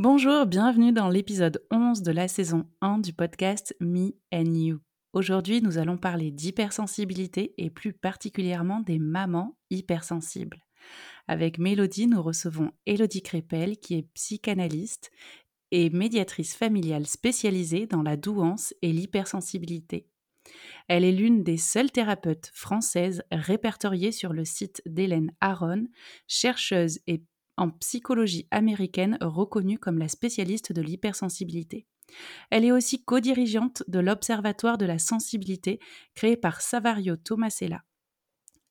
Bonjour, bienvenue dans l'épisode 11 de la saison 1 du podcast Me and You. Aujourd'hui, nous allons parler d'hypersensibilité et plus particulièrement des mamans hypersensibles. Avec Mélodie, nous recevons Elodie Crépel qui est psychanalyste et médiatrice familiale spécialisée dans la douance et l'hypersensibilité. Elle est l'une des seules thérapeutes françaises répertoriées sur le site d'Hélène Aron, chercheuse et en psychologie américaine reconnue comme la spécialiste de l'hypersensibilité. Elle est aussi co-dirigeante de l'Observatoire de la sensibilité créé par Savario Tomasella.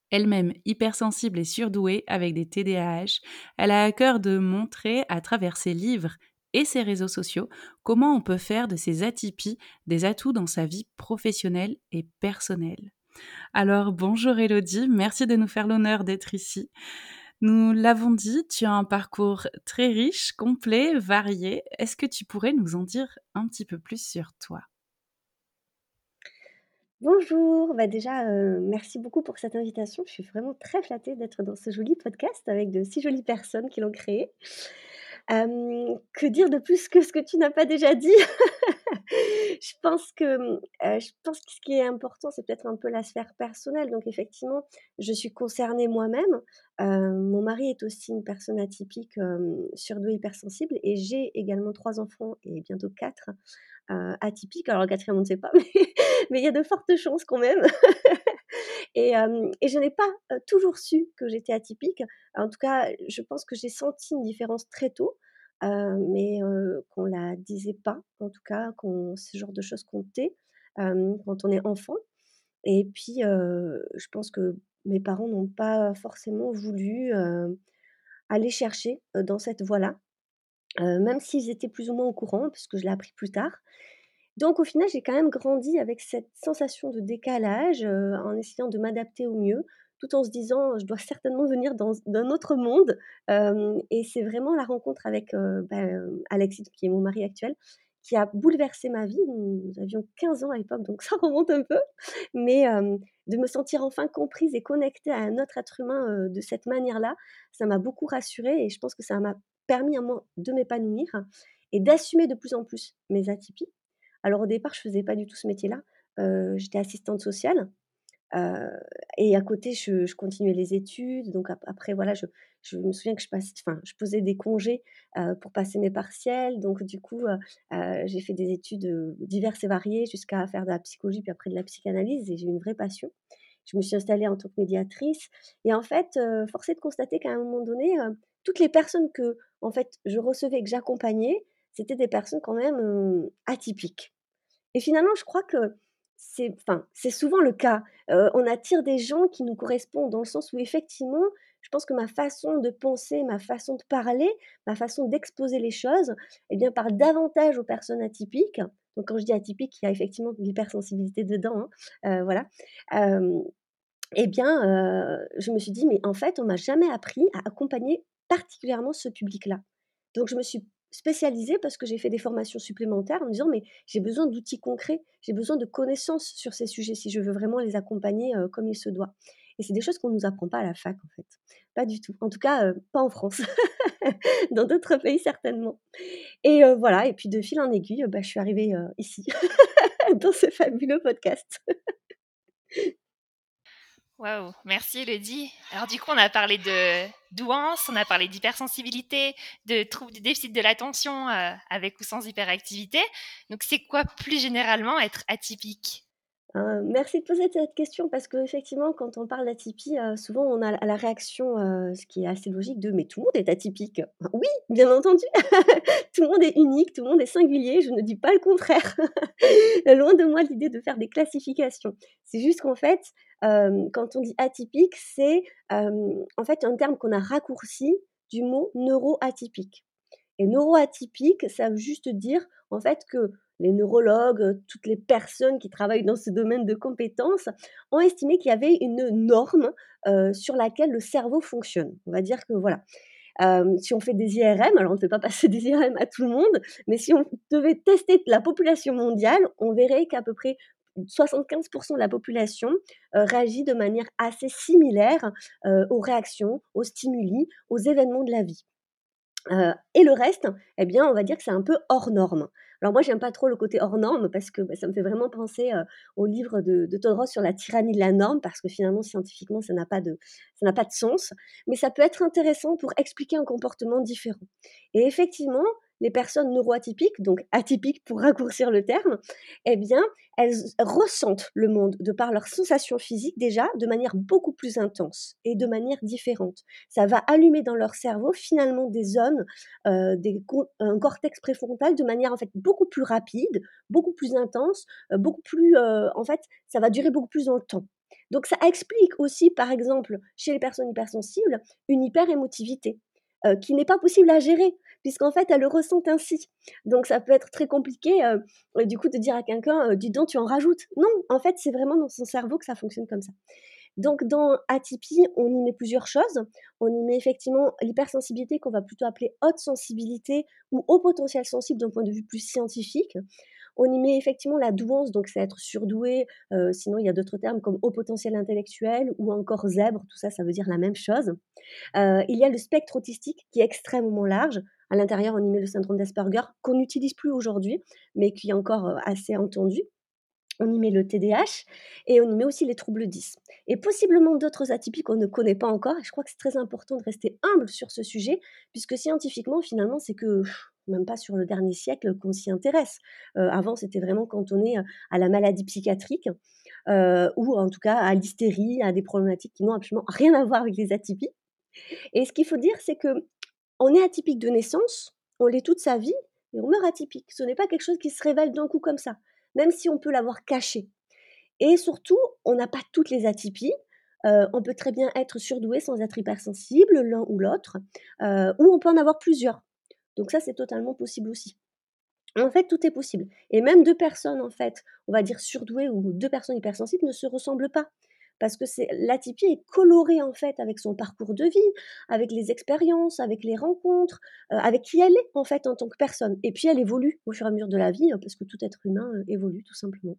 Elle-même hypersensible et surdouée avec des TDAH, elle a à cœur de montrer à travers ses livres et ses réseaux sociaux comment on peut faire de ces atypies des atouts dans sa vie professionnelle et personnelle. Alors bonjour Elodie, merci de nous faire l'honneur d'être ici. Nous l'avons dit, tu as un parcours très riche, complet, varié. Est-ce que tu pourrais nous en dire un petit peu plus sur toi? Bonjour, bah déjà euh, merci beaucoup pour cette invitation. Je suis vraiment très flattée d'être dans ce joli podcast avec de si jolies personnes qui l'ont créé que dire de plus que ce que tu n'as pas déjà dit? Je pense que je pense que ce qui est important, c'est peut-être un peu la sphère personnelle. Donc effectivement, je suis concernée moi-même. mon mari est aussi une personne atypique, surdouée hypersensible et j'ai également trois enfants et bientôt quatre atypiques. Alors le quatrième, on ne sait pas, mais il y a de fortes chances quand même. Et, je n'ai pas toujours su que j'étais atypique. En tout cas, je pense que j'ai senti une différence très tôt, mais qu'on ne la disait pas, en tout cas, qu'on ce genre de choses comptait quand on est enfant. Et puis, je pense que mes parents n'ont pas forcément voulu aller chercher dans cette voie-là, même s'ils étaient plus ou moins au courant, puisque je l'ai appris plus tard. Donc au final, j'ai quand même grandi avec cette sensation de décalage, en essayant de m'adapter au mieux, tout en se disant: «Je dois certainement venir d'un autre monde», et c'est vraiment la rencontre avec, bah, Alexis, qui est mon mari actuel, qui a bouleversé ma vie. Nous avions 15 ans à l'époque, donc ça remonte un peu, mais de me sentir enfin comprise et connectée à un autre être humain, de cette manière-là, ça m'a beaucoup rassurée et je pense que ça m'a permis à moi de m'épanouir et d'assumer de plus en plus mes atypies. Alors au départ, je faisais pas du tout ce métier-là. j'étais assistante sociale. et à côté, je, continuais les études. Donc après, voilà, je, me souviens que je, je posais des congés pour passer mes partiels. Donc du coup, j'ai fait des études diverses et variées jusqu'à faire de la psychologie, puis après de la psychanalyse. Et j'ai eu une vraie passion. Je me suis installée en tant que médiatrice. Et en fait, forcé de constater qu'à un moment donné, toutes les personnes que en fait, je recevais, que j'accompagnais, c'était des personnes quand même atypiques. Et finalement, je crois que c'est, enfin, souvent le cas. on attire des gens qui nous correspondent dans le sens où effectivement, je pense que ma façon de penser, ma façon de parler, ma façon d'exposer les choses, eh bien, parle davantage aux personnes atypiques. Donc, quand je dis atypique, il y a effectivement de l'hypersensibilité dedans. Hein, voilà. eh bien, je me suis dit, mais en fait, on m'a jamais appris à accompagner particulièrement ce public-là. Donc, je me suis spécialisée parce que j'ai fait des formations supplémentaires en me disant: «Mais j'ai besoin d'outils concrets, j'ai besoin de connaissances sur ces sujets si je veux vraiment les accompagner, comme il se doit» et c'est des choses qu'on ne nous apprend pas à la fac, en fait. Pas du tout. En tout cas, pas en France. Dans d'autres pays certainement et voilà et puis de fil en aiguille, bah, je suis arrivée, ici, dans ce fabuleux podcast. Waouh, merci Elodie. Alors du coup, on a parlé de douance, on a parlé d'hypersensibilité, de troubles du déficit de l'attention euh, avec ou sans hyperactivité. Donc c'est quoi plus généralement être atypique? Heu, merci de poser cette question parce qu'effectivement, quand on parle d'atypie, heu, souvent on a la réaction, heu, ce qui est assez logique de: «Mais tout le monde est atypique». Oui, bien entendu, tout le monde est unique, tout le monde est singulier, je ne dis pas le contraire. Loin de moi l'idée de faire des classifications. C'est juste qu'en fait, hem, quand on dit atypique, c'est, en fait un terme qu'on a raccourci du mot neuroatypique et neuroatypique, ça veut juste dire en fait que les neurologues, toutes les personnes qui travaillent dans ce domaine de compétences ont estimé qu'il y avait une norme, heu, sur laquelle le cerveau fonctionne. On va dire que voilà, hem, si on fait des IRM, alors on ne fait pas passer des IRM à tout le monde, mais si on devait tester la population mondiale, on verrait qu'à peu près 75% de la population, réagit de manière assez similaire, aux réactions, aux stimuli, aux événements de la vie. Heu et le reste, eh bien, on va dire que c'est un peu hors norme. Alors moi, j'aime pas trop le côté hors norme parce que, bah, ça me fait vraiment penser, heu, au livre de de sur la tyrannie de la norme parce que finalement, scientifiquement, ça n'a pas de ça n'a pas de sens. Mais ça peut être intéressant pour expliquer un comportement différent. Et effectivement, les personnes neuroatypiques, donc atypiques pour raccourcir le terme, eh bien, elles ressentent le monde de par leurs sensations physiques déjà de manière beaucoup plus intense et de manière différente. Ça va allumer dans leur cerveau finalement des zones, euh, des, un cortex préfrontal de manière en fait beaucoup plus rapide, beaucoup plus intense, euh, beaucoup plus, euh, en fait, ça va durer beaucoup plus dans le temps. Donc ça explique aussi, par exemple, chez les personnes hypersensibles, une hyperémotivité. Qui n'est pas possible à gérer, puisqu'en fait, elles le ressentent ainsi. Donc, ça peut être très compliqué, euh, du coup, de dire à quelqu'un, dis donc, tu en rajoutes. Non, en fait, c'est vraiment dans son cerveau que ça fonctionne comme ça. Donc, dans atypie, on y met plusieurs choses. On y met effectivement l'hypersensibilité qu'on va plutôt appeler haute sensibilité ou haut potentiel sensible d'un point de vue plus scientifique. On y met effectivement la douance, donc c'est être surdoué. Euh, sinon, il y a d'autres termes comme haut potentiel intellectuel ou encore zèbre. Tout ça, ça veut dire la même chose. Euh, il y a le spectre autistique qui est extrêmement large. À l'intérieur, on y met le syndrome d'Asperger qu'on n'utilise plus aujourd'hui, mais qui est encore euh, assez entendu. On y met le TDAH et on y met aussi les troubles 10. Et possiblement d'autres atypies qu'on ne connaît pas encore. Je crois que c'est très important de rester humble sur ce sujet, puisque scientifiquement, finalement, c'est que même pas sur le dernier siècle qu'on s'y intéresse. Euh, avant, c'était vraiment cantonné à la maladie psychiatrique, euh, ou en tout cas à l'hystérie, à des problématiques qui n'ont absolument rien à voir avec les atypies. Et ce qu'il faut dire, c'est que on est atypique de naissance, on l'est toute sa vie, et on meurt atypique. Ce n'est pas quelque chose qui se révèle d'un coup comme ça, même si on peut l'avoir caché. Et surtout, on n'a pas toutes les atypies. Euh, on peut très bien être surdoué sans être hypersensible, l'un ou l'autre, ou on peut en avoir plusieurs. Donc ça, c'est totalement possible aussi. En fait, tout est possible. Et même deux personnes, en fait, on va dire surdouées ou deux personnes hypersensibles ne se ressemblent pas. Parce que c'est l'atypie est colorée en fait avec son parcours de vie, avec les expériences, avec les rencontres, euh, avec qui elle est en fait en tant que personne. Et puis elle évolue au fur et à mesure de la vie, hein, parce que tout être humain euh, évolue tout simplement.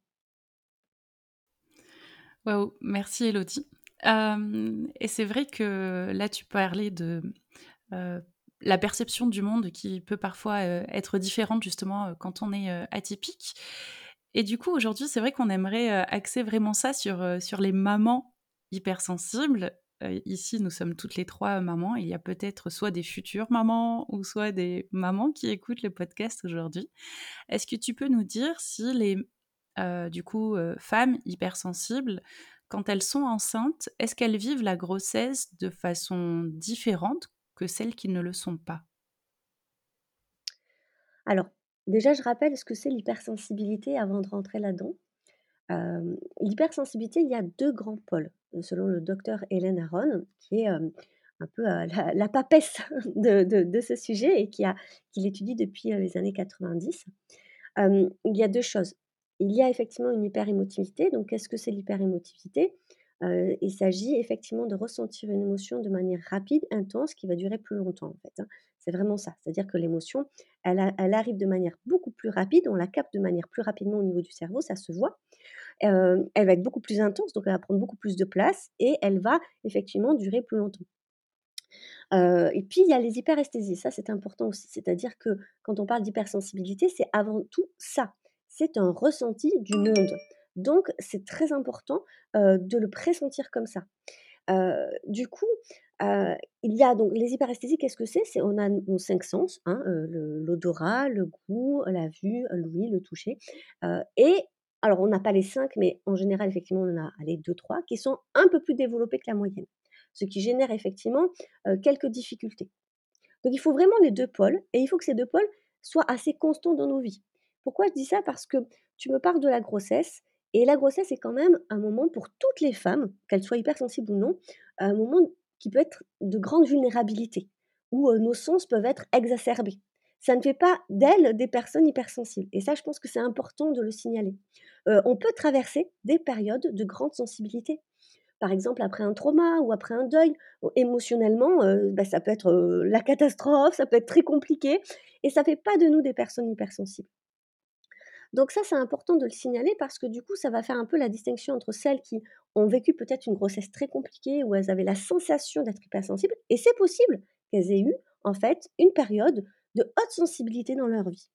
Waouh, merci Elodie. Euh, et c'est vrai que là tu parlais de la perception du monde qui peut parfois euh, être différente justement euh, quand on est euh, atypique. Et du coup, aujourd'hui, c'est vrai qu'on aimerait axer vraiment ça sur, sur les mamans hypersensibles. ici, nous sommes toutes les trois mamans. Il y a peut-être soit des futures mamans ou soit des mamans qui écoutent le podcast aujourd'hui. Est-ce que tu peux nous dire si les du coup femmes hypersensibles quand elles sont enceintes, est-ce qu'elles vivent la grossesse de façon différente que celles qui ne le sont pas? Alors, déjà, je rappelle ce que c'est l'hypersensibilité avant de rentrer là-dedans. l'hypersensibilité, il y a deux grands pôles, selon le docteur Hélène Aron, qui est un peu la, papesse de, ce sujet et qui l'étudie depuis les années 90. il y a deux choses. Il y a effectivement une hyperémotivité. Donc, qu'est-ce que c'est l'hyperémotivité? Il s'agit effectivement de ressentir une émotion de manière rapide, intense, qui va durer plus longtemps, en fait, hein. C'est vraiment ça. C'est-à-dire que l'émotion, elle, arrive de manière beaucoup plus rapide, on la capte de manière plus rapidement au niveau du cerveau, ça se voit. elle va être beaucoup plus intense, donc elle va prendre beaucoup plus de place et elle va effectivement durer plus longtemps. et puis il y a les hyperesthésies, ça c'est important aussi. C'est-à-dire que quand on parle d'hypersensibilité, c'est avant tout ça. C'est un ressenti du monde. Donc, c'est très important de le pressentir comme ça. du coup, il y a donc les hyperesthésies, qu'est-ce que c'est? C'est on a nos cinq sens, hein, l'odorat, le goût, la vue, l'ouïe, le toucher. et alors, on n'a pas les cinq, mais en général, effectivement, on en a les deux, trois, qui sont un peu plus développés que la moyenne, ce qui génère effectivement quelques difficultés. Donc, il faut vraiment les deux pôles, et il faut que ces deux pôles soient assez constants dans nos vies. Pourquoi je dis ça? Parce que tu me parles de la grossesse, et la grossesse est quand même un moment pour toutes les femmes, qu'elles soient hypersensibles ou non, un moment qui peut être de grande vulnérabilité, où nos sens peuvent être exacerbés. Ça ne fait pas d'elles des personnes hypersensibles. Et ça, je pense que c'est important de le signaler. on peut traverser des périodes de grande sensibilité. Par exemple, après un trauma ou après un deuil, émotionnellement, bah, ça peut être la catastrophe, ça peut être très compliqué, et ça ne fait pas de nous des personnes hypersensibles. Donc ça, c'est important de le signaler parce que du coup, ça va faire un peu la distinction entre celles qui ont vécu peut-être une grossesse très compliquée où elles avaient la sensation d'être hypersensibles, et c'est possible qu'elles aient eu en fait une période de haute sensibilité dans leur vie.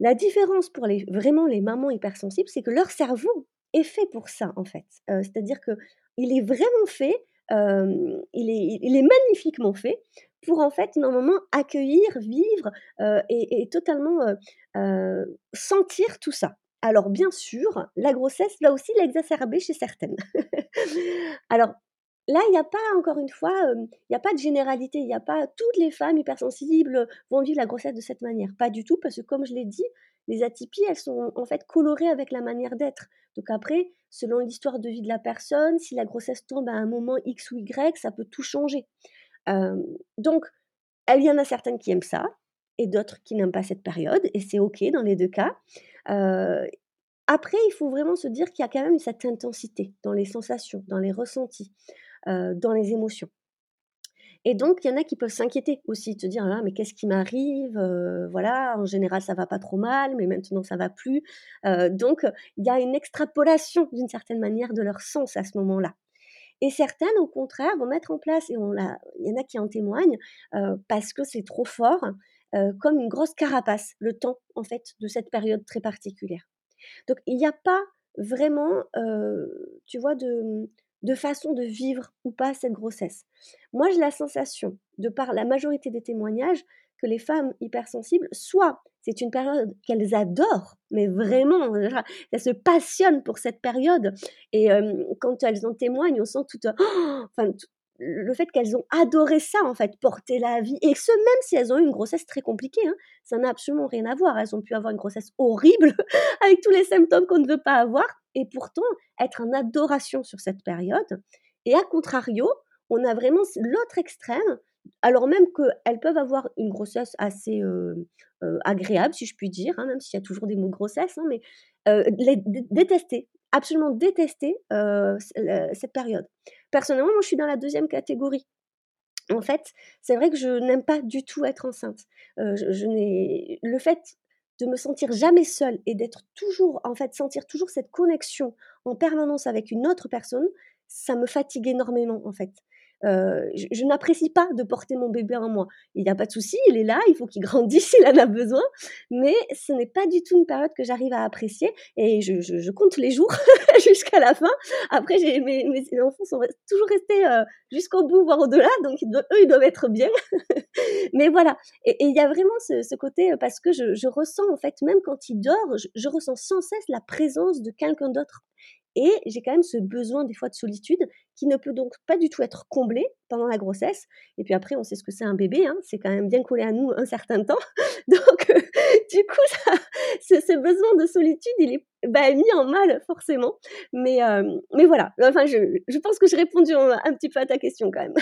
La différence pour vraiment les mamans hypersensibles, c'est que leur cerveau est fait pour ça en fait. Euh, c'est-à-dire que il est vraiment fait, il, est, magnifiquement fait pour en fait normalement accueillir, vivre et, totalement sentir tout ça. Alors bien sûr, la grossesse va aussi l'exacerber chez certaines. Alors là, il n'y a pas, encore une fois, il n'y a pas de généralité, il n'y a pas toutes les femmes hypersensibles vont vivre la grossesse de cette manière. Pas du tout, parce que comme je l'ai dit, les atypies, elles sont en fait colorées avec la manière d'être. Donc après, selon l'histoire de vie de la personne, si la grossesse tombe à un moment X ou Y, ça peut tout changer. donc, il y en a certaines qui aiment ça, et d'autres qui n'aiment pas cette période, et c'est OK dans les deux cas. après, il faut vraiment se dire qu'il y a quand même cette intensité dans les sensations, dans les ressentis, dans les émotions. Et donc, il y en a qui peuvent s'inquiéter aussi, te dire «Ah, mais qu'est-ce qui m'arrive Voilà, en général, ça va pas trop mal, mais maintenant, ça va plus. donc, il y a une extrapolation d'une certaine manière de leur sens à ce moment-là. Et certaines, au contraire, vont mettre en place, et on il y en a qui en témoignent, parce que c'est trop fort, comme une grosse carapace, le temps, en fait, de cette période très particulière. Donc, il n'y a pas vraiment, tu vois, de, de façon de vivre ou pas cette grossesse. Moi, j'ai la sensation, de par la majorité des témoignages, que les femmes hypersensibles, soit c'est une période qu'elles adorent, mais vraiment, elles se passionnent pour cette période. Et quand elles en témoignent, on sent tout, enfin, le fait qu'elles ont adoré ça, en fait, porter la vie, et ce, même si elles ont eu une grossesse très compliquée, hein, ça n'a absolument rien à voir. Elles ont pu avoir une grossesse horrible, avec tous les symptômes qu'on ne veut pas avoir, et pourtant être en adoration sur cette période. Et à contrario, on a vraiment l'autre extrême, alors même qu'elles peuvent avoir une grossesse assez agréable, si je puis dire, hein, même s'il y a toujours des mots grossesse, hein, mais les, détester, absolument détester cette période. Personnellement, je suis dans la deuxième catégorie. En fait, c'est vrai que je n'aime pas du tout être enceinte. je, n'ai le fait de me sentir jamais seule et d'être toujours, en fait, sentir toujours cette connexion en permanence avec une autre personne, ça me fatigue énormément, en fait je, n'apprécie pas de porter mon bébé en moi. Il n'y a pas de souci, il est là, il faut qu'il grandisse, il en a besoin, mais ce n'est pas du tout une période que j'arrive à apprécier et je, compte les jours jusqu'à la fin. Après, mes, mes, enfants sont toujours restés jusqu'au bout, voire au-delà, donc eux, ils doivent être bien. mais voilà, et il y a vraiment ce, côté, parce que je, ressens, en fait, même quand il dort, je ressens sans cesse la présence de quelqu'un d'autre et j'ai quand même ce besoin des fois de solitude qui ne peut donc pas du tout être comblé pendant la grossesse. Et puis après, on sait ce que c'est un bébé, hein, c'est quand même bien collé à nous un certain temps. Donc, euh, du coup, ce, besoin de solitude, il est bah, mis en mal forcément. Mais, euh, mais voilà, enfin, je, pense que j'ai répondu un, petit peu à ta question quand même.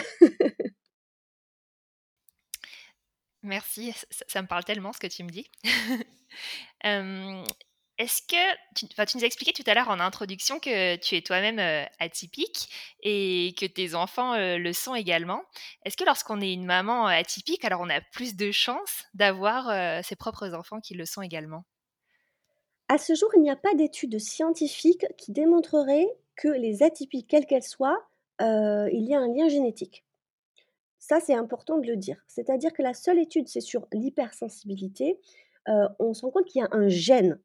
Merci, ça, me parle tellement ce que tu me dis. Est-ce que, tu, tu nous as expliqué tout à l'heure en introduction que tu es toi-même atypique et que tes enfants le sont également. Est-ce que lorsqu'on est une maman atypique, alors on a plus de chances d'avoir ses propres enfants qui le sont également? À ce jour, il n'y a pas d'études scientifiques qui démontreraient que les atypiques, quelles qu'elles soient, il y a un lien génétique. Ça, c'est important de le dire. C'est-à-dire que la seule étude, c'est sur l'hypersensibilité. on se rend compte qu'il y a un gène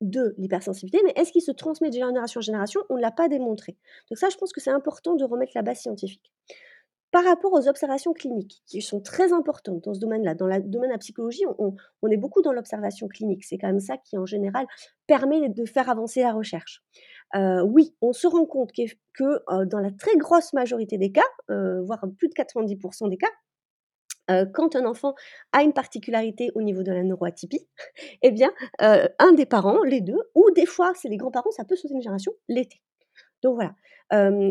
de l'hypersensibilité, mais est-ce qu'il se transmet de génération en génération? On ne l'a pas démontré. Donc ça, je pense que c'est important de remettre la base scientifique. Par rapport aux observations cliniques, qui sont très importantes dans ce domaine-là, dans le domaine de la psychologie, on, est beaucoup dans l'observation clinique. C'est quand même ça qui, en général, permet de faire avancer la recherche. Euh, oui, on se rend compte que, euh, dans la très grosse majorité des cas, euh, voire plus de 90% des cas, quand un enfant a une particularité au niveau de la neuroatypie, eh bien, un des parents, les deux, ou des fois, c'est les grands-parents, ça peut sauter une génération, l'été. Donc voilà.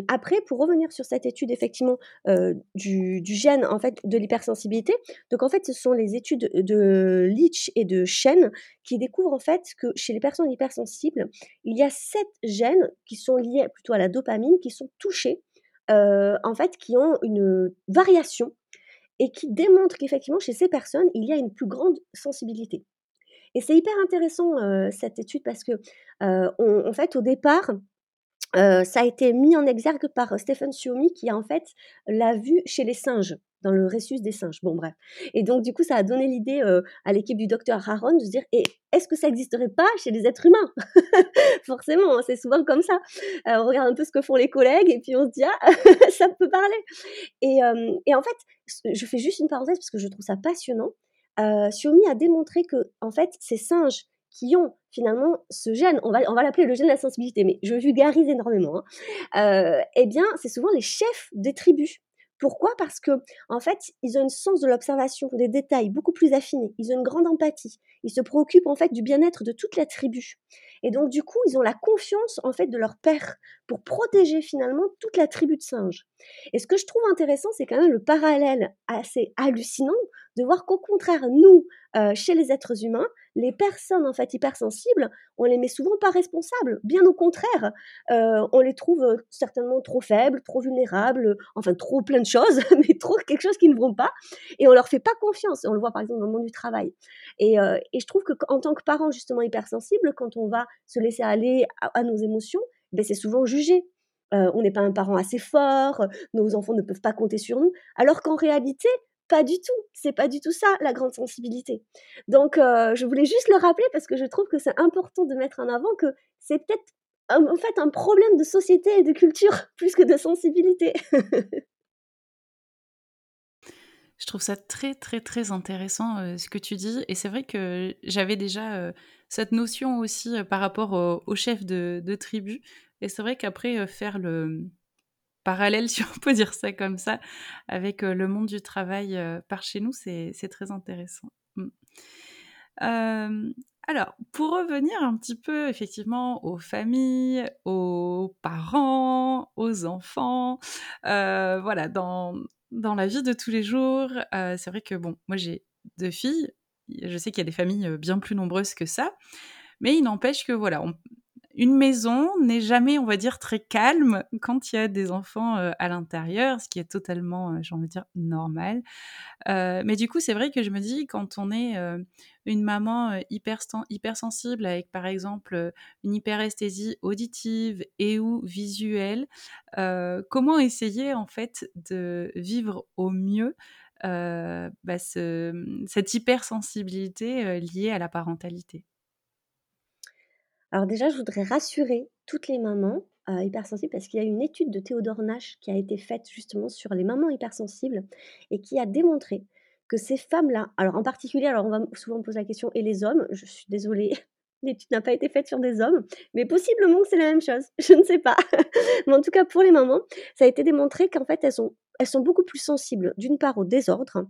après, pour revenir sur cette étude effectivement du, gène en fait de l'hypersensibilité, donc en fait ce sont les études de Leach et de Shen qui découvrent en fait que chez les personnes hypersensibles, il y a sept gènes qui sont liés plutôt à la dopamine qui sont touchés, en fait qui ont une variation et qui démontre qu'effectivement, chez ces personnes, il y a une plus grande sensibilité. Et c'est hyper intéressant cette étude parce que, en fait, au départ, ça a été mis en exergue par Stephen Suomi qui en fait l'a vu chez les singes dans le rhésus des singes. Bon bref. Et donc du coup ça a donné l'idée à l'équipe du docteur Haron de se dire est-ce que ça n'existerait pas chez les êtres humains? Forcément, hein, c'est souvent comme ça. on regarde un peu ce que font les collègues et puis on se dit ah ça peut parler. Et, en fait, je fais juste une parenthèse parce que je trouve ça passionnant. Euh, a démontré que en fait ces singes qui ont finalement ce gène, on va, on va l'appeler le gène de la sensibilité, mais je vulgarise énormément, hein, euh, eh bien, c'est souvent les chefs des tribus. Pourquoi? Parce que en fait, ils ont une sens de l'observation, des détails beaucoup plus affinés. Ils ont une grande empathie. Ils se préoccupent en fait du bien-être de toute la tribu. Et donc du coup, ils ont la confiance en fait de leur père pour protéger finalement toute la tribu de singes. Et ce que je trouve intéressant, c'est quand même le parallèle assez hallucinant de voir qu'au contraire, nous, euh, chez les êtres humains, les personnes en fait hypersensibles, on les met souvent pas responsables. Bien au contraire, euh, on les trouve euh, certainement trop faibles, trop vulnérables, enfin trop plein de choses, mais trop quelque chose qui ne vont pas, et on leur fait pas confiance. On le voit par exemple dans le monde du travail. Et, et je trouve que en tant que parent justement hypersensible, quand on va se laisser aller à, nos émotions, ben c'est souvent jugé. on n'est pas un parent assez fort, nos enfants ne peuvent pas compter sur nous, alors qu'en réalité, pas du tout. C'est pas du tout ça la grande sensibilité. Donc, je voulais juste le rappeler parce que je trouve que c'est important de mettre en avant que c'est peut-être en fait un problème de société et de culture plus que de sensibilité. Je trouve ça très très très intéressant ce que tu dis et c'est vrai que j'avais déjà cette notion aussi par rapport au, chef de, de, tribu et c'est vrai qu'après faire le parallèle, si on peut dire ça comme ça, avec le monde du travail par chez nous, c'est très intéressant. Mmh. alors, pour revenir un petit peu effectivement aux familles, aux parents, aux enfants, voilà, dans, dans la vie de tous les jours, c'est vrai que bon, moi j'ai deux filles, je sais qu'il y a des familles bien plus nombreuses que ça, mais il n'empêche que voilà, on, une maison n'est jamais, on va dire, très calme quand il y a des enfants euh, à l'intérieur, ce qui est totalement, euh, j'ai envie de dire, normal. Euh, mais du coup, c'est vrai que je me dis, quand on est une maman hyper hypersensible avec, par exemple, une hyperesthésie auditive et ou visuelle, comment essayer, en fait, de vivre au mieux bah, cette hypersensibilité liée à la parentalité? Alors déjà, je voudrais rassurer toutes les mamans euh, hypersensibles parce qu'il y a une étude de Théodore Nash qui a été faite justement sur les mamans hypersensibles et qui a démontré que ces femmes-là, alors en particulier, alors on va souvent me poser la question, et les hommes, je suis désolée, l'étude n'a pas été faite sur des hommes, mais possiblement que c'est la même chose, je ne sais pas. mais en tout cas, pour les mamans, ça a été démontré qu'en fait, elles sont, elles sont beaucoup plus sensibles, d'une part au désordre,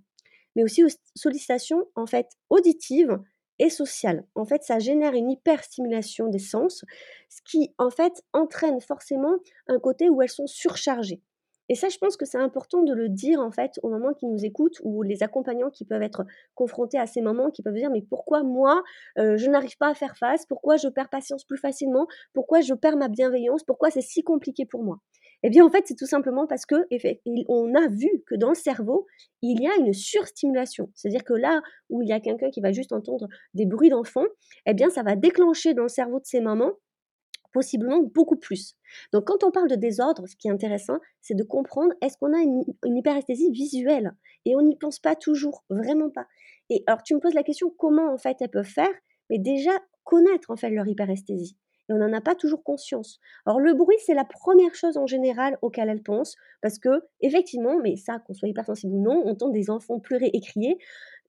mais aussi aux sollicitations en fait auditives et sociale. En fait, ça génère une hyperstimulation des sens, ce qui en fait entraîne forcément un côté où elles sont surchargées. Et ça, je pense que c'est important de le dire en fait aux mamans qui nous écoutent ou les accompagnants qui peuvent être confrontés à ces moments, qui peuvent dire mais pourquoi moi euh, je n'arrive pas à faire face, pourquoi je perds patience plus facilement, pourquoi je perds ma bienveillance, pourquoi c'est si compliqué pour moi? Eh bien en fait c'est tout simplement parce que on a vu que dans le cerveau il y a une surstimulation, c'est-à-dire que là où il y a quelqu'un qui va juste entendre des bruits d'enfants, eh bien ça va déclencher dans le cerveau de ces mamans possiblement beaucoup plus. Donc quand on parle de désordre, ce qui est intéressant, c'est de comprendre est-ce qu'on a une, hyperesthésie visuelle? Et on n'y pense pas toujours, vraiment pas. Et alors tu me poses la question comment en fait elles peuvent faire? Mais déjà connaître en fait leur hyperesthésie. Et on n'en a pas toujours conscience. Alors le bruit, c'est la première chose en général auquel elles pensent, parce que effectivement, mais ça, qu'on soit hypersensible ou non, on entend des enfants pleurer et crier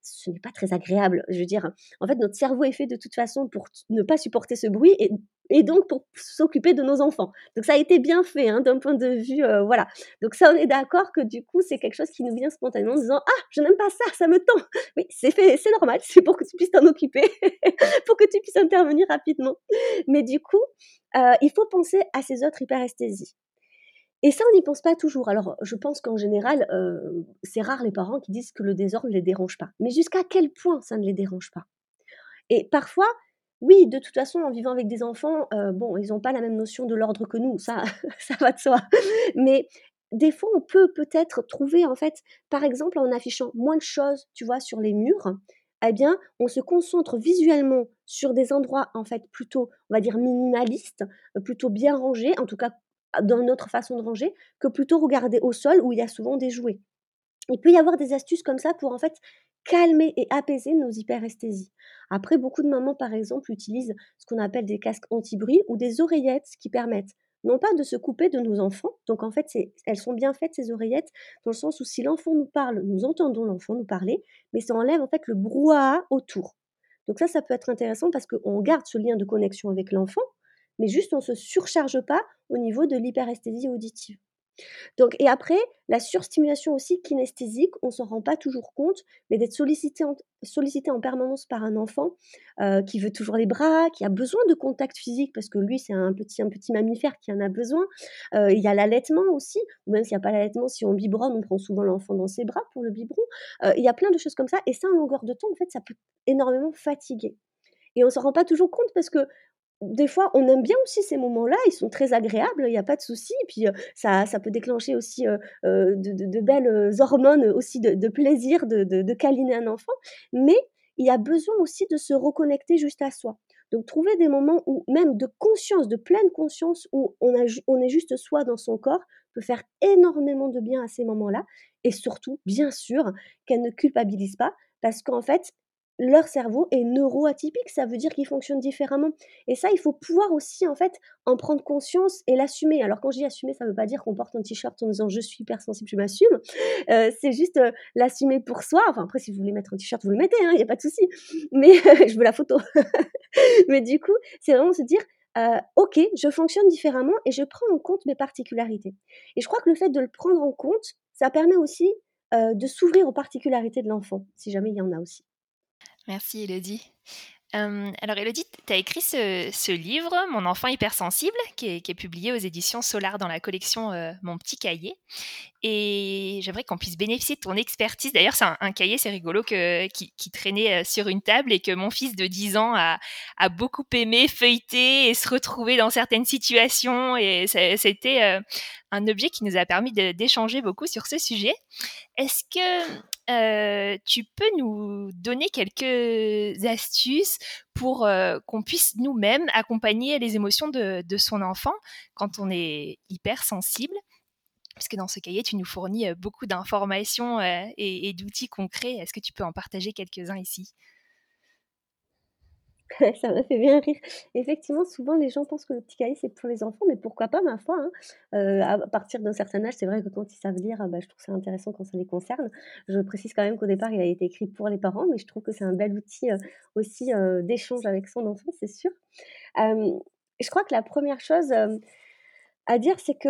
ce n'est pas très agréable. Je veux dire, en fait, notre cerveau est fait de toute façon pour ne pas supporter ce bruit et, et donc pour s'occuper de nos enfants. Donc ça a été bien fait hein, d'un point de vue, euh, voilà. Donc ça, on est d'accord que du coup, c'est quelque chose qui nous vient spontanément en disant ah, je n'aime pas ça, ça me tend. Oui, c'est fait, c'est normal, c'est pour que tu puisses t'en occuper, pour que tu puisses intervenir rapidement. Mais du coup, euh, il faut penser à ces autres hyperesthésies. Et ça, on n'y pense pas toujours. Alors, je pense qu'en général, euh, c'est rare les parents qui disent que le désordre ne les dérange pas. Mais jusqu'à quel point ça ne les dérange pas? Et parfois, oui, de toute façon, en vivant avec des enfants, euh, bon, ils n'ont pas la même notion de l'ordre que nous, ça, ça va de soi. Mais des fois, on peut peut-être trouver, en fait, par exemple, en affichant moins de choses, tu vois, sur les murs, eh bien, on se concentre visuellement sur des endroits, en fait, plutôt, on va dire, minimalistes, plutôt bien rangés, en tout cas dans notre façon de ranger que plutôt regarder au sol où il y a souvent des jouets. Il peut y avoir des astuces comme ça pour en fait calmer et apaiser nos hyperesthésies. Après, beaucoup de mamans, par exemple, utilisent ce qu'on appelle des casques anti-bruit ou des oreillettes qui permettent non pas de se couper de nos enfants, donc en fait, elles sont bien faites ces oreillettes, dans le sens où si l'enfant nous parle, nous entendons l'enfant nous parler, mais ça enlève en fait le brouhaha autour. Donc ça, ça peut être intéressant parce qu'on garde ce lien de connexion avec l'enfant, mais juste on ne se surcharge pas au niveau de l'hyperesthésie auditive. Donc, et après, la surstimulation aussi kinesthésique, on ne s'en rend pas toujours compte, mais d'être sollicité en, sollicité en permanence par un enfant euh, qui veut toujours les bras, qui a besoin de contact physique, parce que lui, c'est un petit, un petit mammifère qui en a besoin. Euh, il y a l'allaitement aussi, ou même s'il n'y a pas l'allaitement, si on biberonne, on prend souvent l'enfant dans ses bras pour le biberon. Euh, il y a plein de choses comme ça, et ça, en longueur de temps, en fait, ça peut énormément fatiguer. Et on ne s'en rend pas toujours compte parce que des fois, on aime bien aussi ces moments-là, ils sont très agréables, il n'y a pas de souci. Puis, ça, ça peut déclencher aussi de, belles hormones, aussi de, plaisir de, câliner un enfant. Mais il y a besoin aussi de se reconnecter juste à soi. Donc, trouver des moments où, même de conscience, de pleine conscience, où on est juste soi dans son corps, peut faire énormément de bien à ces moments-là. Et surtout, bien sûr, qu'elle ne culpabilise pas, parce qu'en fait, leur cerveau est neuroatypique, ça veut dire qu'ils fonctionnent différemment. Et ça, il faut pouvoir aussi, en fait, en prendre conscience et l'assumer. Alors, quand je dis assumer, ça ne veut pas dire qu'on porte un t-shirt en disant je suis hypersensible, je m'assume. Euh, c'est juste euh, l'assumer pour soi. Enfin, après, si vous voulez mettre un t-shirt, vous le mettez, il hein, n'y a pas de souci. Mais je veux la photo. Mais du coup, c'est vraiment se dire euh, ok, je fonctionne différemment et je prends en compte mes particularités. Et je crois que le fait de le prendre en compte, ça permet aussi de s'ouvrir aux particularités de l'enfant, si jamais il y en a aussi. Merci Elodie. alors Elodie, tu as écrit ce, livre, Mon enfant hypersensible, qui est, publié aux éditions Solar dans la collection Mon petit cahier. Et j'aimerais qu'on puisse bénéficier de ton expertise. D'ailleurs, c'est un, cahier, c'est rigolo, que, qui, traînait sur une table et que mon fils de 10 ans a, a beaucoup aimé feuilleter et se retrouver dans certaines situations. Et c'était un objet qui nous a permis d'échanger beaucoup sur ce sujet. Est-ce que euh, tu peux nous donner quelques astuces pour euh, qu'on puisse nous-mêmes accompagner les émotions de, son enfant quand on est hypersensible? Parce que dans ce cahier, tu nous fournis euh, beaucoup d'informations et d'outils concrets. Est-ce que tu peux en partager quelques-uns ici? Ça m'a fait bien rire. Effectivement, souvent les gens pensent que le petit cahier c'est pour les enfants, mais pourquoi pas, ma foi, hein. euh, à partir d'un certain âge, c'est vrai que quand ils savent lire, bah, je trouve ça intéressant quand ça les concerne. Je précise quand même qu'au départ, il a été écrit pour les parents, mais je trouve que c'est un bel outil, euh, aussi, euh, d'échange avec son enfant, c'est sûr. je crois que la première chose, à dire, c'est que,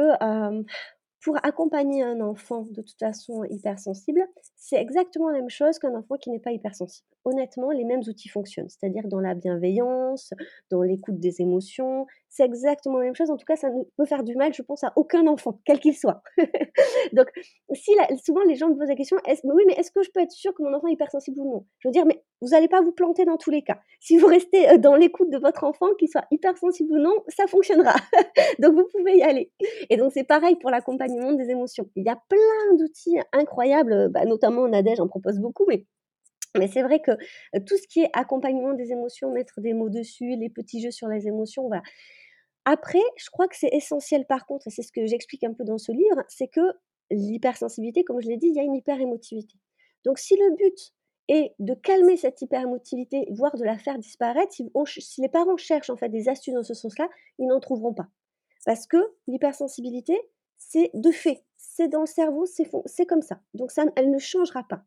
pour accompagner un enfant de toute façon hypersensible, c'est exactement la même chose qu'un enfant qui n'est pas hypersensible. Honnêtement, les mêmes outils fonctionnent, c'est-à-dire dans la bienveillance, dans l'écoute des émotions. C'est exactement la même chose. En tout cas, ça ne peut faire du mal, je pense, à aucun enfant, quel qu'il soit. Donc, si souvent les gens me posent la question, est oui, mais est-ce que je peux être sûr que mon enfant est hypersensible ou non? Je veux dire, mais vous n'allez pas vous planter dans tous les cas. Si vous restez euh, dans l'écoute de votre enfant, qu'il soit hypersensible ou non, ça fonctionnera. donc, vous pouvez y aller. Et donc, c'est pareil pour l'accompagnement des émotions. Il y a plein d'outils incroyables, bah, notamment notamment en propose beaucoup, mais mais c'est vrai que tout ce qui est accompagnement des émotions, mettre des mots dessus, les petits jeux sur les émotions, voilà. Après, je crois que c'est essentiel par contre, et c'est ce que j'explique un peu dans ce livre, c'est que l'hypersensibilité, comme je l'ai dit, il y a une hyperémotivité. Donc si le but est de calmer cette hyperémotivité, voire de la faire disparaître, si, si les parents cherchent en fait des astuces dans ce sens-là, ils n'en trouveront pas. Parce que l'hypersensibilité, c'est de fait, c'est dans le cerveau, c'est comme ça. Donc ça, elle ne changera pas.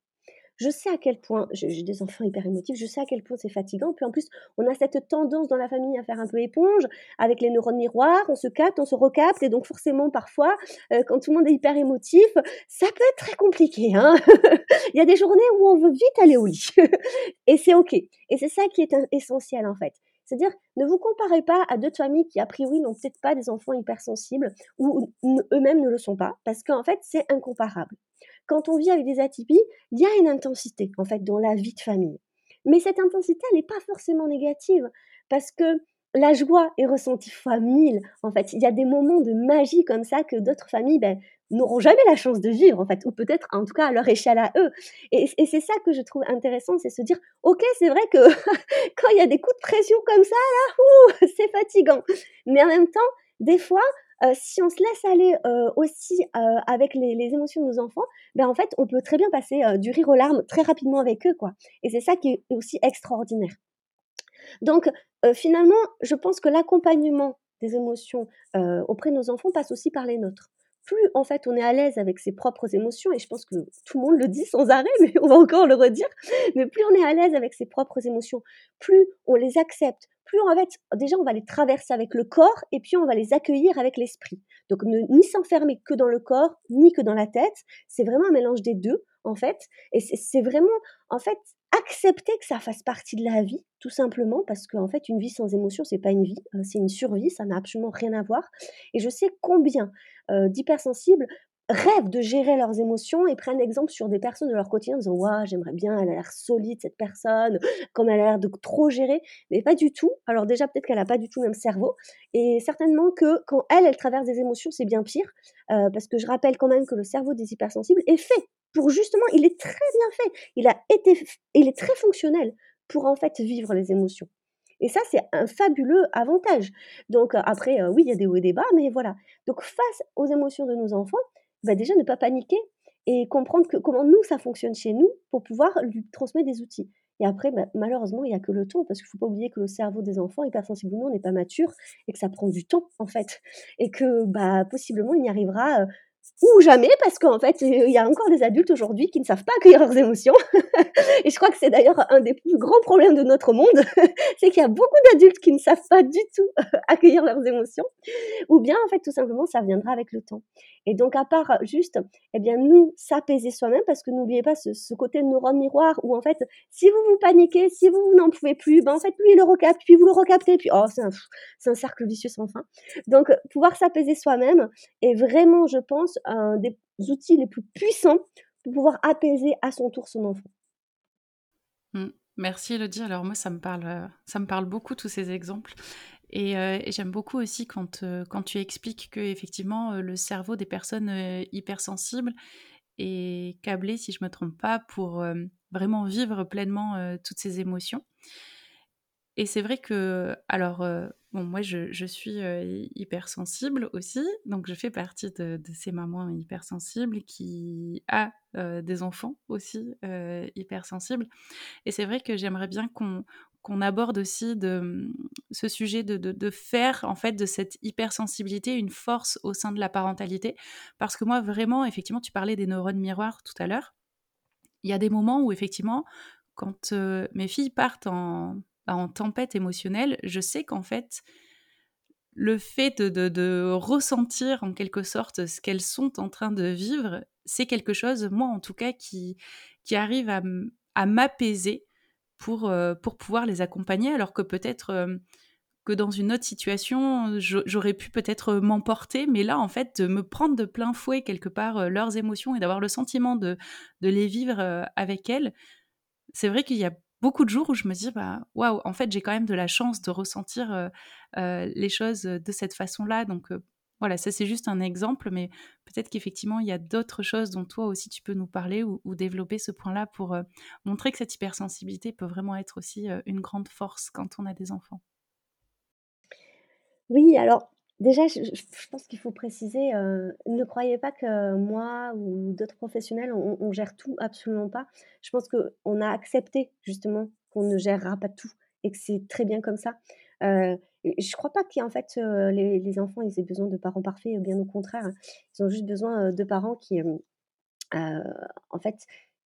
Je sais à quel point, j'ai des enfants hyper émotifs, je sais à quel point c'est fatigant. Puis en plus, on a cette tendance dans la famille à faire un peu éponge, avec les neurones miroirs, on se capte, on se recapte, et donc forcément, parfois, euh, quand tout le monde est hyper émotif, ça peut être très compliqué. Hein Il y a des journées où on veut vite aller au lit, et c'est OK. Et c'est ça qui est essentiel en fait. C'est-à-dire, ne vous comparez pas à d'autres familles qui, a priori, n'ont peut-être pas des enfants hypersensibles ou eux-mêmes ne le sont pas, parce qu'en fait, c'est incomparable. Quand on vit avec des atypies, il y a une intensité, en fait, dans la vie de famille. Mais cette intensité, elle n'est pas forcément négative, parce que la joie est ressentie fois mille. En fait, il y a des moments de magie comme ça que d'autres familles ben, n'auront jamais la chance de vivre, en fait, ou peut-être en tout cas à leur échelle à eux. Et, c'est ça que je trouve intéressant, c'est se dire, ok, c'est vrai que quand il y a des coups de pression comme ça, là, c'est fatigant. Mais en même temps, des fois, euh, si on se laisse aller euh, aussi euh, avec les, les, émotions de nos enfants, ben en fait, on peut très bien passer du rire aux larmes très rapidement avec eux, quoi. Et c'est ça qui est aussi extraordinaire. Donc, finalement, je pense que l'accompagnement des émotions auprès de nos enfants passe aussi par les nôtres plus en fait on est à l'aise avec ses propres émotions, et je pense que tout le monde le dit sans arrêt, mais on va encore le redire, mais plus on est à l'aise avec ses propres émotions, plus on les accepte, plus en fait, déjà on va les traverser avec le corps, et puis on va les accueillir avec l'esprit. Donc ne, ni s'enfermer que dans le corps, ni que dans la tête, c'est vraiment un mélange des deux, en fait, et c'est vraiment, en fait, accepter que ça fasse partie de la vie, tout simplement, parce qu'en fait, une vie sans émotion, c'est pas une vie, euh, c'est une survie, ça n'a absolument rien à voir. Et je sais combien euh, d'hypersensibles rêvent de gérer leurs émotions et prennent exemple sur des personnes de leur quotidien en disant Waouh, j'aimerais bien, elle a l'air solide cette personne, comme elle a l'air de trop gérer, mais pas du tout. Alors, déjà, peut-être qu'elle n'a pas du tout le même cerveau, et certainement que quand elle, elle traverse des émotions, c'est bien pire, euh, parce que je rappelle quand même que le cerveau des hypersensibles est fait pour justement, il est très bien fait, il a été, il est très fonctionnel pour en fait vivre les émotions. Et ça, c'est un fabuleux avantage. Donc après, oui, il y a des hauts et des bas, mais voilà. Donc face aux émotions de nos enfants, bah, déjà ne pas paniquer et comprendre comment nous, ça fonctionne chez nous pour pouvoir lui transmettre des outils. Et après, bah, malheureusement, il n'y a que le temps, parce qu'il ne faut pas oublier que le cerveau des enfants, hypersensiblement, n'est pas mature et que ça prend du temps, en fait. Et que bah, possiblement, il n'y arrivera ou jamais, parce qu'en fait, il y a encore des adultes aujourd'hui qui ne savent pas accueillir leurs émotions. et je crois que c'est d'ailleurs un des plus grands problèmes de notre monde, c'est qu'il y a beaucoup d'adultes qui ne savent pas du tout accueillir leurs émotions. Ou bien, en fait, tout simplement, ça viendra avec le temps. Et donc, à part juste, eh bien, nous, s'apaiser soi-même, parce que n'oubliez pas ce, ce côté neurone miroir où, en fait, si vous vous paniquez, si vous, n'en pouvez plus, ben, en fait, lui, il le recapte, puis vous le recaptez, puis, oh, c'est un, un cercle vicieux sans fin. Donc, pouvoir s'apaiser soi-même est vraiment, je pense, un des outils les plus puissants pour pouvoir apaiser à son tour son enfant. Mmh. Merci Elodie. Alors moi, ça me parle, euh, ça me parle beaucoup tous ces exemples. Et, euh, j'aime beaucoup aussi quand, euh, quand tu expliques que effectivement le cerveau des personnes hypersensibles est câblé, si je me trompe pas, pour vraiment vivre pleinement toutes ces émotions. Et c'est vrai que, alors, bon, moi, je, suis hypersensible aussi, donc je fais partie de, ces mamans hypersensibles qui a des enfants aussi hypersensibles. Et c'est vrai que j'aimerais bien qu'on qu'on aborde aussi de, mmh, ce sujet de, de, faire en fait de cette hypersensibilité une force au sein de la parentalité. Parce que moi, vraiment, effectivement, tu parlais des neurones miroirs tout à l'heure. Il y a des moments où, effectivement, quand mes filles partent en, en tempête émotionnelle, je sais qu'en fait, le fait de, ressentir en quelque sorte ce qu'elles sont en train de vivre, c'est quelque chose, moi en tout cas, qui, arrive à, m'apaiser pour, euh, pour pouvoir les accompagner, alors que peut-être euh, que dans une autre situation, j'aurais pu peut-être m'emporter, mais là, en fait, de me prendre de plein fouet quelque part euh, leurs émotions et d'avoir le sentiment de les vivre avec elles, c'est vrai qu'il y a beaucoup de jours où je me dis bah waouh en fait j'ai quand même de la chance de ressentir euh, euh, les choses de cette façon-là donc euh, voilà ça c'est juste un exemple mais peut-être qu'effectivement il y a d'autres choses dont toi aussi tu peux nous parler ou, développer ce point-là pour montrer que cette hypersensibilité peut vraiment être aussi une grande force quand on a des enfants. Oui, alors Déjà, je, pense qu'il faut préciser, euh, ne croyez pas que moi ou d'autres professionnels, on, gère tout, absolument pas. Je pense qu'on a accepté justement qu'on ne gérera pas tout et que c'est très bien comme ça. Euh, je crois pas qu'en fait euh, les, enfants ils aient besoin de parents parfaits, bien au contraire. Hein. Ils ont juste besoin de parents qui, en fait,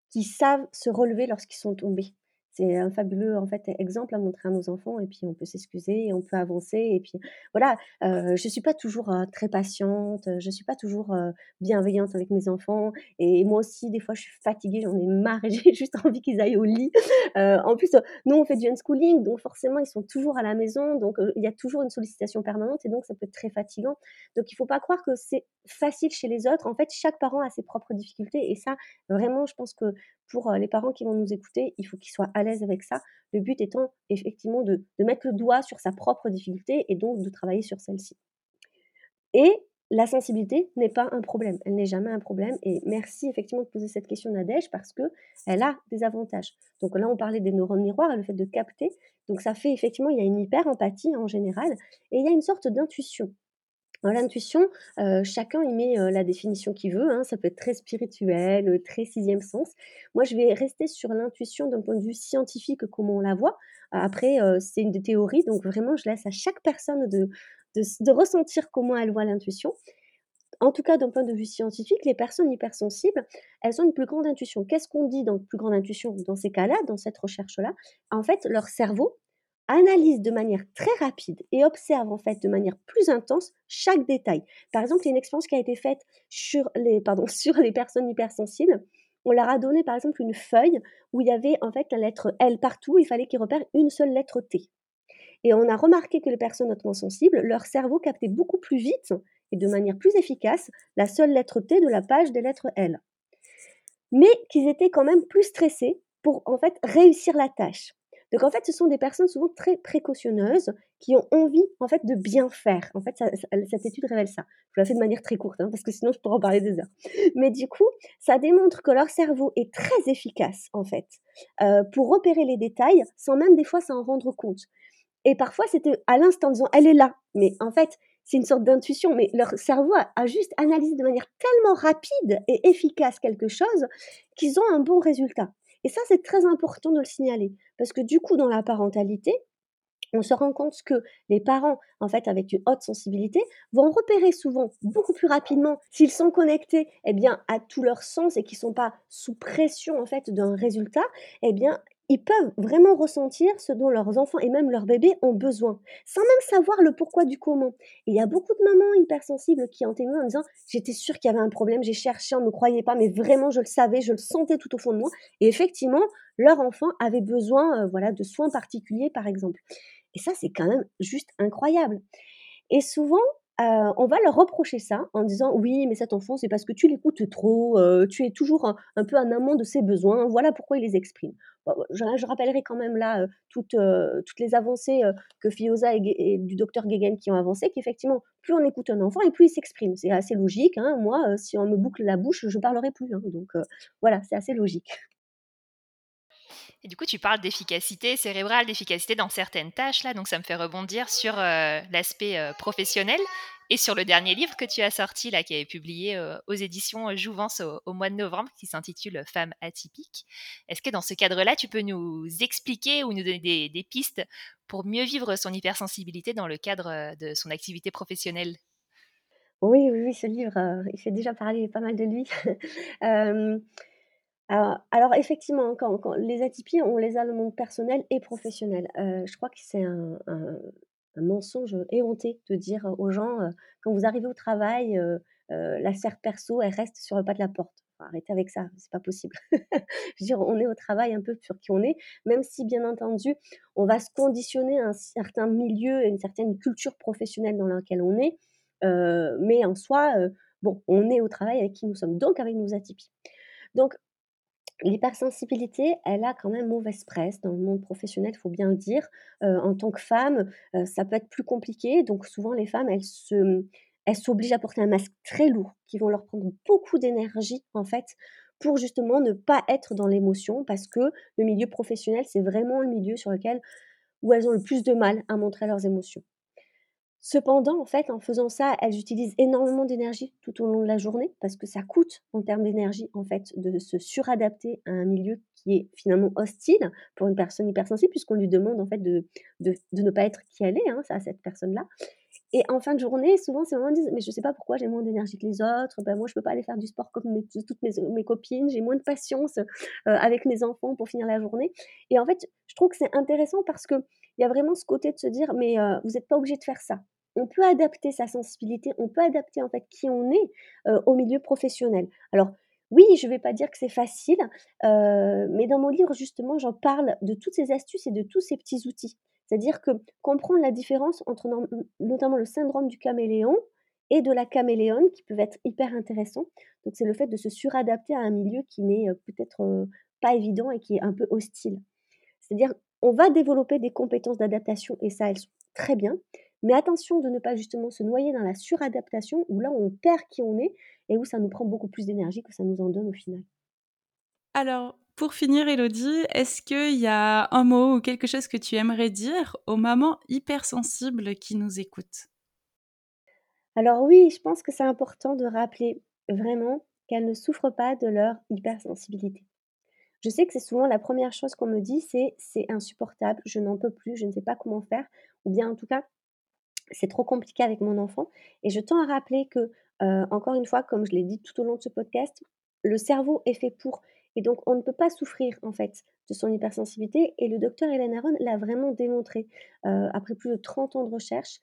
qui savent se relever lorsqu'ils sont tombés c'est un fabuleux en fait exemple à montrer à nos enfants et puis on peut s'excuser, on peut avancer et puis voilà. Euh, je suis pas toujours très patiente, je suis pas toujours bienveillante avec mes enfants et moi aussi des fois je suis fatiguée, j'en ai marre et j'ai juste envie qu'ils aillent au lit. en plus, nous on fait du unschooling donc forcément ils sont toujours à la maison donc il y a toujours une sollicitation permanente et donc ça peut être très fatigant. Donc il faut pas croire que c'est facile chez les autres. En fait, chaque parent a ses propres difficultés et ça vraiment je pense que pour les parents qui vont nous écouter, il faut qu'ils soient à avec ça. Le but étant effectivement de, mettre le doigt sur sa propre difficulté et donc de travailler sur celle-ci. Et la sensibilité n'est pas un problème, elle n'est jamais un problème. Et merci effectivement de poser cette question Nadège parce que elle a des avantages. Donc là, on parlait des neurones miroirs, le fait de capter. Donc ça fait effectivement, il y a une hyper empathie en général et il y a une sorte d'intuition. L'intuition, euh, chacun y met euh, la définition qu'il veut. Hein. Ça peut être très spirituel, euh, très sixième sens. Moi, je vais rester sur l'intuition d'un point de vue scientifique, comment on la voit. Après, c'est une théorie, donc vraiment, je laisse à chaque personne de, de, ressentir comment elle voit l'intuition. En tout cas, d'un point de vue scientifique, les personnes hypersensibles, elles ont une plus grande intuition. Qu'est-ce qu'on dit dans plus grande intuition dans ces cas-là, dans cette recherche-là? En fait, leur cerveau analyse de manière très rapide et observe en fait de manière plus intense chaque détail. Par exemple, une expérience qui a été faite sur les, pardon, sur les personnes hypersensibles. On leur a donné par exemple une feuille où il y avait en fait la lettre L partout, il fallait qu'ils repèrent une seule lettre T. Et on a remarqué que les personnes hautement sensibles, leur cerveau captait beaucoup plus vite et de manière plus efficace la seule lettre T de la page des lettres L. Mais qu'ils étaient quand même plus stressés pour en fait réussir la tâche. Donc en fait, ce sont des personnes souvent très précautionneuses qui ont envie en fait de bien faire. En fait, cette étude révèle ça. Je la fais de manière très courte hein, parce que sinon je pourrais en parler des heures. Mais du coup, ça démontre que leur cerveau est très efficace en fait euh, pour repérer les détails sans même des fois s'en rendre compte. Et parfois, c'était à l'instant disant elle est là, mais en fait, c'est une sorte d'intuition, mais leur cerveau a, juste analysé de manière tellement rapide et efficace quelque chose qu'ils ont un bon résultat. Et ça, c'est très important de le signaler, parce que du coup, dans la parentalité, on se rend compte que les parents, en fait, avec une haute sensibilité, vont repérer souvent beaucoup plus rapidement s'ils sont connectés, eh à tout leur sens et qu'ils sont pas sous pression, en fait, d'un résultat, eh bien, ils peuvent vraiment ressentir ce dont leurs enfants et même leurs bébés ont besoin, sans même savoir le pourquoi du comment. Et il y a beaucoup de mamans hypersensibles qui en témoignent en disant J'étais sûre qu'il y avait un problème, j'ai cherché, on ne me croyait pas, mais vraiment je le savais, je le sentais tout au fond de moi. Et effectivement, leur enfant avait besoin euh, voilà, de soins particuliers, par exemple. Et ça, c'est quand même juste incroyable. Et souvent, euh, on va leur reprocher ça en disant oui, mais cet enfant, c'est parce que tu l'écoutes trop, euh, tu es toujours un, peu en amont de ses besoins, voilà pourquoi il les exprime. je, rappellerai quand même là euh, toutes, toutes les avancées que Fioza et, du docteur Guéguen qui ont avancé, qu'effectivement, plus on écoute un enfant et plus il s'exprime. C'est assez logique. Hein. Moi, si on me boucle la bouche, je parlerai plus. Hein. donc voilà, c'est assez logique. Et du coup, tu parles d'efficacité cérébrale, d'efficacité dans certaines tâches, là, donc ça me fait rebondir sur euh, l'aspect euh, professionnel et sur le dernier livre que tu as sorti, là, qui est publié euh, aux éditions Jouvence au, mois de novembre, qui s'intitule Femmes atypiques. Est-ce que dans ce cadre-là, tu peux nous expliquer ou nous donner des, des, pistes pour mieux vivre son hypersensibilité dans le cadre de son activité professionnelle? Oui, oui, oui, ce livre, il fait déjà parler pas mal de lui. Alors, effectivement, quand les atypies, on les a le monde personnel et professionnel. je crois que c'est un mensonge éhonté de dire aux gens, quand vous arrivez au travail, la sphère perso, elle reste sur le pas de la porte. arrêtez avec ça, c'est pas possible. je veux dire, on est au travail un peu sur qui on est, même si bien entendu, on va se conditionner à un certain milieu, une certaine culture professionnelle dans laquelle on est, mais en soi, bon, on est au travail avec qui nous sommes, donc avec nos atypies. Donc, L'hypersensibilité, elle a quand même mauvaise presse dans le monde professionnel, il faut bien le dire. en tant que femme, ça peut être plus compliqué. Donc souvent, les femmes, elles se, elles s'obligent à porter un masque très lourd, qui vont leur prendre beaucoup d'énergie, en fait, pour justement ne pas être dans l'émotion, parce que le milieu professionnel, c'est vraiment le milieu sur lequel elles ont le plus de mal à montrer leurs émotions. Cependant, en fait, en faisant ça, elles utilisent énormément d'énergie tout au long de la journée parce que ça coûte en termes d'énergie, en fait, de se suradapter à un milieu qui est finalement hostile pour une personne hypersensible puisqu'on lui demande, en fait, de, de, ne pas être qui elle est, hein, à cette personne-là. Et en fin de journée, souvent, ces moments disent Mais je ne sais pas pourquoi j'ai moins d'énergie que les autres. Ben, moi, je ne peux pas aller faire du sport comme toutes mes, mes copines. J'ai moins de patience euh, avec mes enfants pour finir la journée. Et en fait, je trouve que c'est intéressant parce qu'il y a vraiment ce côté de se dire Mais euh, vous n'êtes pas obligé de faire ça on peut adapter sa sensibilité, on peut adapter en fait qui on est au milieu professionnel. Alors oui, je ne vais pas dire que c'est facile, mais dans mon livre justement, j'en parle de toutes ces astuces et de tous ces petits outils. C'est-à-dire que comprendre la différence entre notamment le syndrome du caméléon et de la caméléone qui peuvent être hyper intéressants. Donc c'est le fait de se suradapter à un milieu qui n'est peut-être pas évident et qui est un peu hostile. C'est-à-dire on va développer des compétences d'adaptation et ça elles sont très bien, mais attention de ne pas justement se noyer dans la suradaptation où là on perd qui on est et où ça nous prend beaucoup plus d'énergie que ça nous en donne au final. Alors, pour finir, Elodie, est-ce qu'il y a un mot ou quelque chose que tu aimerais dire aux mamans hypersensibles qui nous écoutent? Alors oui, je pense que c'est important de rappeler vraiment qu'elles ne souffrent pas de leur hypersensibilité. Je sais que c'est souvent la première chose qu'on me dit, c'est c'est insupportable, je n'en peux plus, je ne sais pas comment faire, ou bien en tout cas, c'est trop compliqué avec mon enfant. Et je tends à rappeler que, encore une fois, comme je l'ai dit tout au long de ce podcast, le cerveau est fait pour. Et donc, on ne peut pas souffrir, en fait, de son hypersensibilité. Et le docteur Hélène Aron l'a vraiment démontré. après plus de 30 ans de recherche,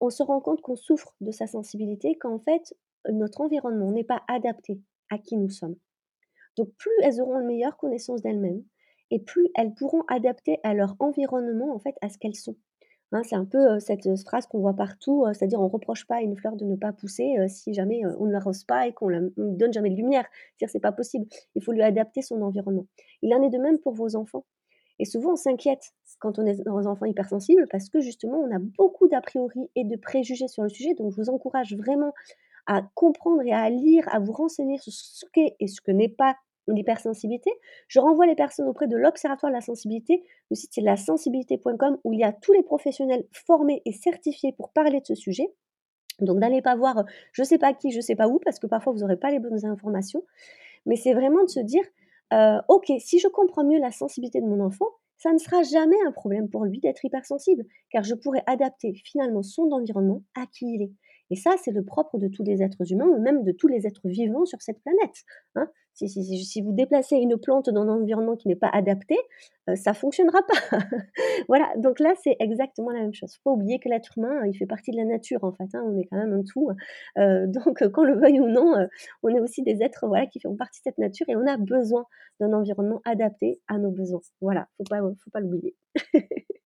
on se rend compte qu'on souffre de sa sensibilité quand, en fait, notre environnement n'est pas adapté à qui nous sommes. Donc, plus elles auront une meilleure connaissance d'elles-mêmes, et plus elles pourront adapter à leur environnement, en fait, à ce qu'elles sont. Hein, c'est un peu cette phrase qu'on voit partout, c'est-à-dire on ne reproche pas à une fleur de ne pas pousser si jamais on ne l'arrose pas et qu'on ne lui donne jamais de lumière. C'est-à-dire c'est pas possible. Il faut lui adapter son environnement. Il en est de même pour vos enfants. Et souvent on s'inquiète quand on est dans un enfant hypersensible parce que justement on a beaucoup d'a priori et de préjugés sur le sujet. Donc je vous encourage vraiment à comprendre et à lire, à vous renseigner sur ce qu'est et ce que n'est pas l'hypersensibilité, je renvoie les personnes auprès de l'Observatoire de la sensibilité. Le site c'est lasensibilité.com où il y a tous les professionnels formés et certifiés pour parler de ce sujet. Donc n'allez pas voir je ne sais pas qui, je ne sais pas où, parce que parfois vous n'aurez pas les bonnes informations. Mais c'est vraiment de se dire, euh, ok, si je comprends mieux la sensibilité de mon enfant, ça ne sera jamais un problème pour lui d'être hypersensible, car je pourrai adapter finalement son environnement à qui il est. Et ça, c'est le propre de tous les êtres humains, ou même de tous les êtres vivants sur cette planète. Hein. Si, vous déplacez une plante dans un environnement qui n'est pas adapté, euh, ça fonctionnera pas. voilà, donc là, c'est exactement la même chose. Faut pas oublier que l'être humain, il fait partie de la nature, en fait. Hein. on est quand même un tout. Euh, donc, qu'on le veuille ou non, euh, on est aussi des êtres voilà, qui font partie de cette nature et on a besoin d'un environnement adapté à nos besoins. Voilà, faut pas, faut pas l'oublier.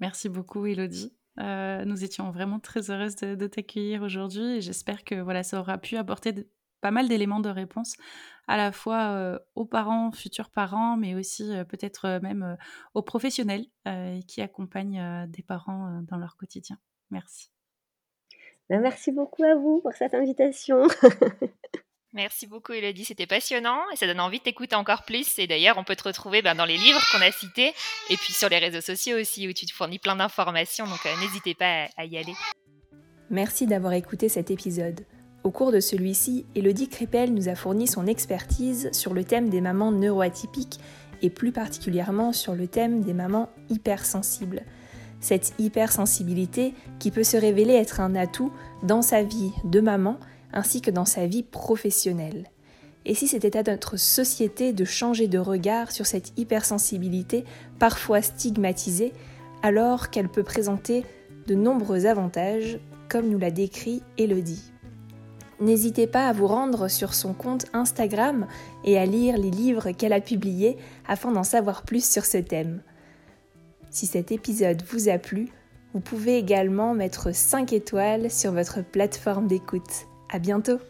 Merci beaucoup, Elodie. Nous étions vraiment très heureuses de, t'accueillir aujourd'hui et j'espère que voilà, ça aura pu apporter pas mal d'éléments de réponse à la fois aux parents, futurs parents, mais aussi peut-être même aux professionnels qui accompagnent des parents dans leur quotidien. Merci. Ben, merci beaucoup à vous pour cette invitation. Merci beaucoup Elodie, c'était passionnant et ça donne envie de t'écouter encore plus. Et d'ailleurs, on peut te retrouver ben, dans les livres qu'on a cités et puis sur les réseaux sociaux aussi où tu te fournis plein d'informations. Donc n'hésitez pas à y aller. Merci d'avoir écouté cet épisode. Au cours de celui-ci, Elodie Crépel nous a fourni son expertise sur le thème des mamans neuroatypiques et plus particulièrement sur le thème des mamans hypersensibles. Cette hypersensibilité qui peut se révéler être un atout dans sa vie de maman ainsi que dans sa vie professionnelle. Et si c'était à notre société de changer de regard sur cette hypersensibilité parfois stigmatisée, alors qu'elle peut présenter de nombreux avantages, comme nous l'a décrit Elodie. N'hésitez pas à vous rendre sur son compte Instagram et à lire les livres qu'elle a publiés afin d'en savoir plus sur ce thème. Si cet épisode vous a plu, vous pouvez également mettre 5 étoiles sur votre plateforme d'écoute. À bientôt!